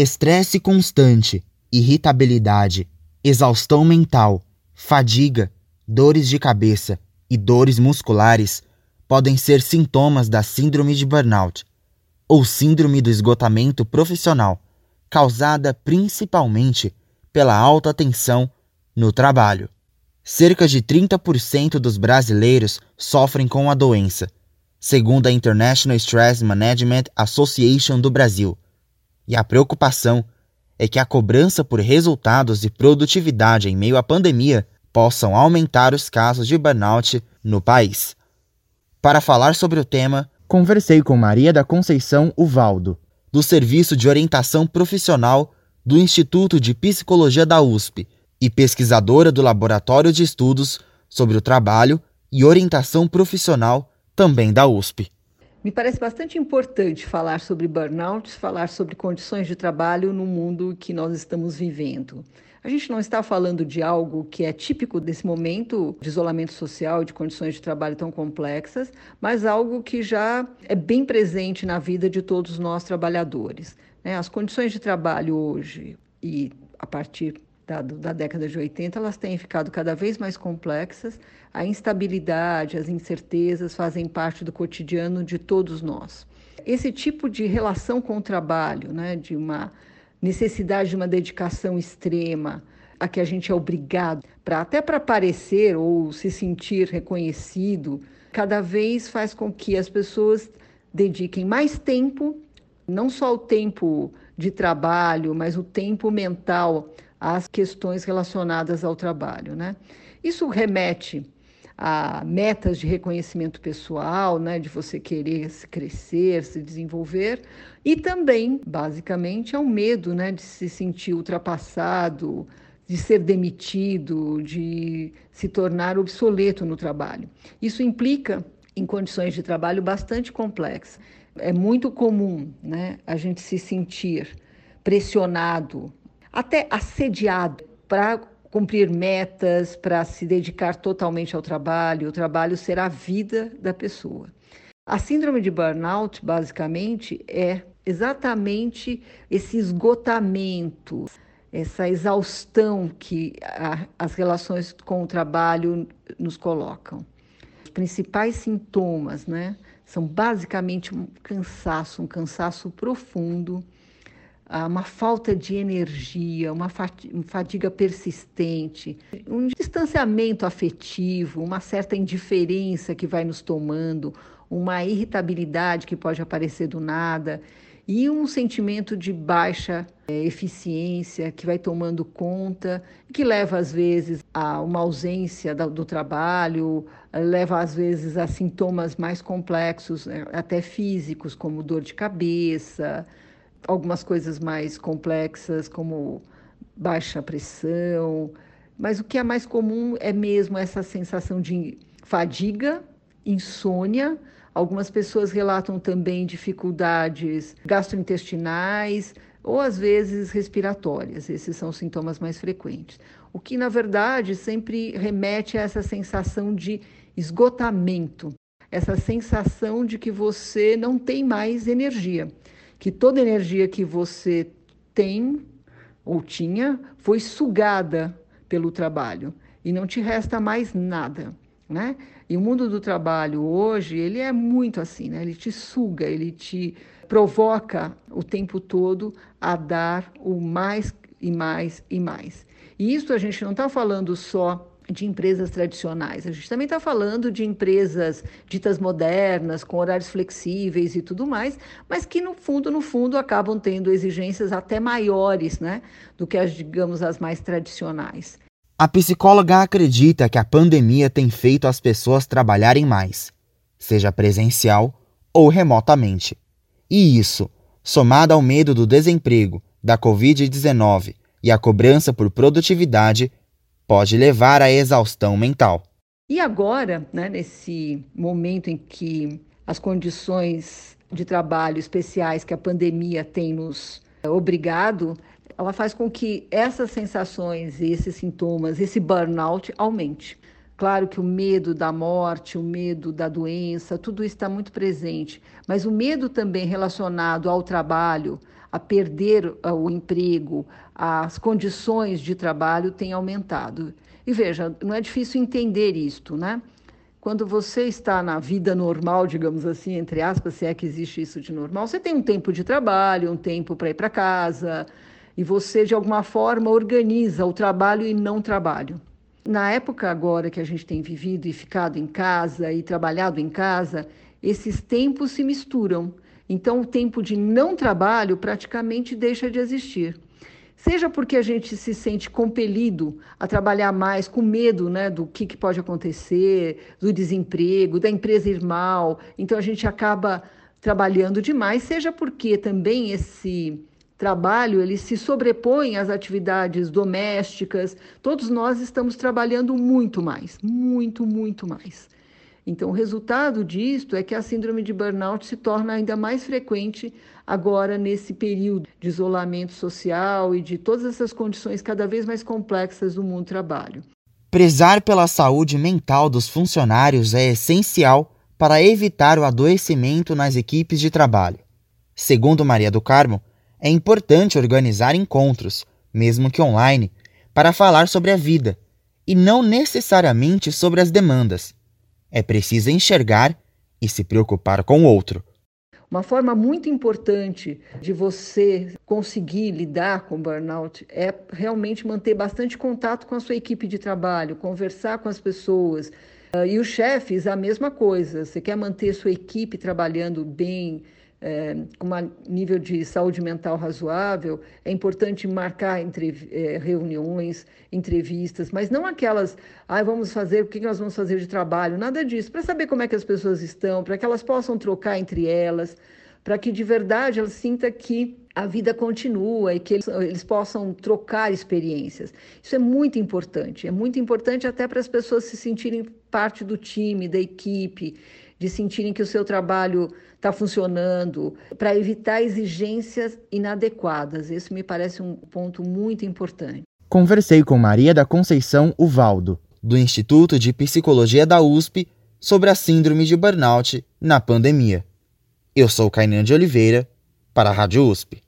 Estresse constante, irritabilidade, exaustão mental, fadiga, dores de cabeça e dores musculares podem ser sintomas da síndrome de burnout ou síndrome do esgotamento profissional, causada principalmente pela alta tensão no trabalho. Cerca de 30% dos brasileiros sofrem com a doença, segundo a International Stress Management Association do Brasil. E a preocupação é que a cobrança por resultados e produtividade em meio à pandemia possam aumentar os casos de burnout no país. Para falar sobre o tema, conversei com Maria da Conceição Uvaldo, do Serviço de Orientação Profissional do Instituto de Psicologia da USP e pesquisadora do Laboratório de Estudos sobre o Trabalho e Orientação Profissional, também da USP. Me parece bastante importante falar sobre burnout, falar sobre condições de trabalho no mundo que nós estamos vivendo. A gente não está falando de algo que é típico desse momento de isolamento social, de condições de trabalho tão complexas, mas algo que já é bem presente na vida de todos nós trabalhadores. Né? As condições de trabalho hoje e a partir da, da, década de 80, elas têm ficado cada vez mais complexas. A instabilidade, as incertezas fazem parte do cotidiano de todos nós. Esse tipo de relação com o trabalho, né, de uma necessidade de uma dedicação extrema, a que a gente é obrigado, para até para parecer ou se sentir reconhecido, cada vez faz com que as pessoas dediquem mais tempo, não só o tempo de trabalho, mas o tempo mental às questões relacionadas ao trabalho. Né? Isso remete a metas de reconhecimento pessoal, né, de você querer se crescer, se desenvolver, e também, basicamente, ao medo né, de se sentir ultrapassado, de ser demitido, de se tornar obsoleto no trabalho. Isso implica em condições de trabalho bastante complexas. É muito comum né, a gente se sentir pressionado até assediado para cumprir metas, para se dedicar totalmente ao trabalho. O trabalho será a vida da pessoa. A síndrome de burnout, basicamente, é exatamente esse esgotamento, essa exaustão que a, as relações com o trabalho nos colocam. Os principais sintomas, né, são basicamente um cansaço, um cansaço profundo uma falta de energia, uma fadiga persistente, um distanciamento afetivo, uma certa indiferença que vai nos tomando, uma irritabilidade que pode aparecer do nada e um sentimento de baixa é, eficiência que vai tomando conta, que leva às vezes a uma ausência do trabalho, leva às vezes a sintomas mais complexos, né, até físicos, como dor de cabeça, algumas coisas mais complexas, como baixa pressão, mas o que é mais comum é mesmo essa sensação de fadiga, insônia. Algumas pessoas relatam também dificuldades gastrointestinais ou às vezes respiratórias. Esses são os sintomas mais frequentes. O que, na verdade, sempre remete a essa sensação de esgotamento, essa sensação de que você não tem mais energia que toda energia que você tem ou tinha foi sugada pelo trabalho e não te resta mais nada, né? E o mundo do trabalho hoje, ele é muito assim, né? Ele te suga, ele te provoca o tempo todo a dar o mais e mais e mais. E isso a gente não está falando só de empresas tradicionais. A gente também está falando de empresas ditas modernas, com horários flexíveis e tudo mais, mas que no fundo, no fundo, acabam tendo exigências até maiores, né, do que as, digamos, as mais tradicionais. A psicóloga acredita que a pandemia tem feito as pessoas trabalharem mais, seja presencial ou remotamente. E isso, somado ao medo do desemprego, da Covid-19 e a cobrança por produtividade, pode levar à exaustão mental. E agora, né, nesse momento em que as condições de trabalho especiais que a pandemia tem nos obrigado, ela faz com que essas sensações, esses sintomas, esse burnout aumente. Claro que o medo da morte, o medo da doença, tudo isso está muito presente, mas o medo também relacionado ao trabalho, a perder ah, o emprego, as condições de trabalho têm aumentado. E veja, não é difícil entender isto, né? Quando você está na vida normal, digamos assim, entre aspas, se é que existe isso de normal, você tem um tempo de trabalho, um tempo para ir para casa, e você, de alguma forma, organiza o trabalho e não trabalho. Na época agora que a gente tem vivido e ficado em casa e trabalhado em casa, esses tempos se misturam. Então, o tempo de não trabalho praticamente deixa de existir. Seja porque a gente se sente compelido a trabalhar mais, com medo né, do que, que pode acontecer, do desemprego, da empresa ir mal, então a gente acaba trabalhando demais, seja porque também esse trabalho ele se sobrepõe às atividades domésticas. Todos nós estamos trabalhando muito mais, muito, muito mais. Então, o resultado disto é que a síndrome de burnout se torna ainda mais frequente agora nesse período de isolamento social e de todas essas condições cada vez mais complexas do mundo do trabalho. Prezar pela saúde mental dos funcionários é essencial para evitar o adoecimento nas equipes de trabalho. Segundo Maria do Carmo, é importante organizar encontros, mesmo que online, para falar sobre a vida e não necessariamente sobre as demandas. É preciso enxergar e se preocupar com o outro. Uma forma muito importante de você conseguir lidar com burnout é realmente manter bastante contato com a sua equipe de trabalho, conversar com as pessoas. Ah, e os chefes, a mesma coisa. Você quer manter sua equipe trabalhando bem, é, com um nível de saúde mental razoável, é importante marcar entre, é, reuniões, entrevistas, mas não aquelas, ah, vamos fazer, o que nós vamos fazer de trabalho, nada disso, para saber como é que as pessoas estão, para que elas possam trocar entre elas, para que de verdade elas sintam que a vida continua e que eles, eles possam trocar experiências. Isso é muito importante, é muito importante até para as pessoas se sentirem parte do time, da equipe, de sentirem que o seu trabalho está funcionando, para evitar exigências inadequadas. Isso me parece um ponto muito importante. Conversei com Maria da Conceição Uvaldo, do Instituto de Psicologia da USP, sobre a síndrome de burnout na pandemia. Eu sou Kainan de Oliveira, para a Rádio USP.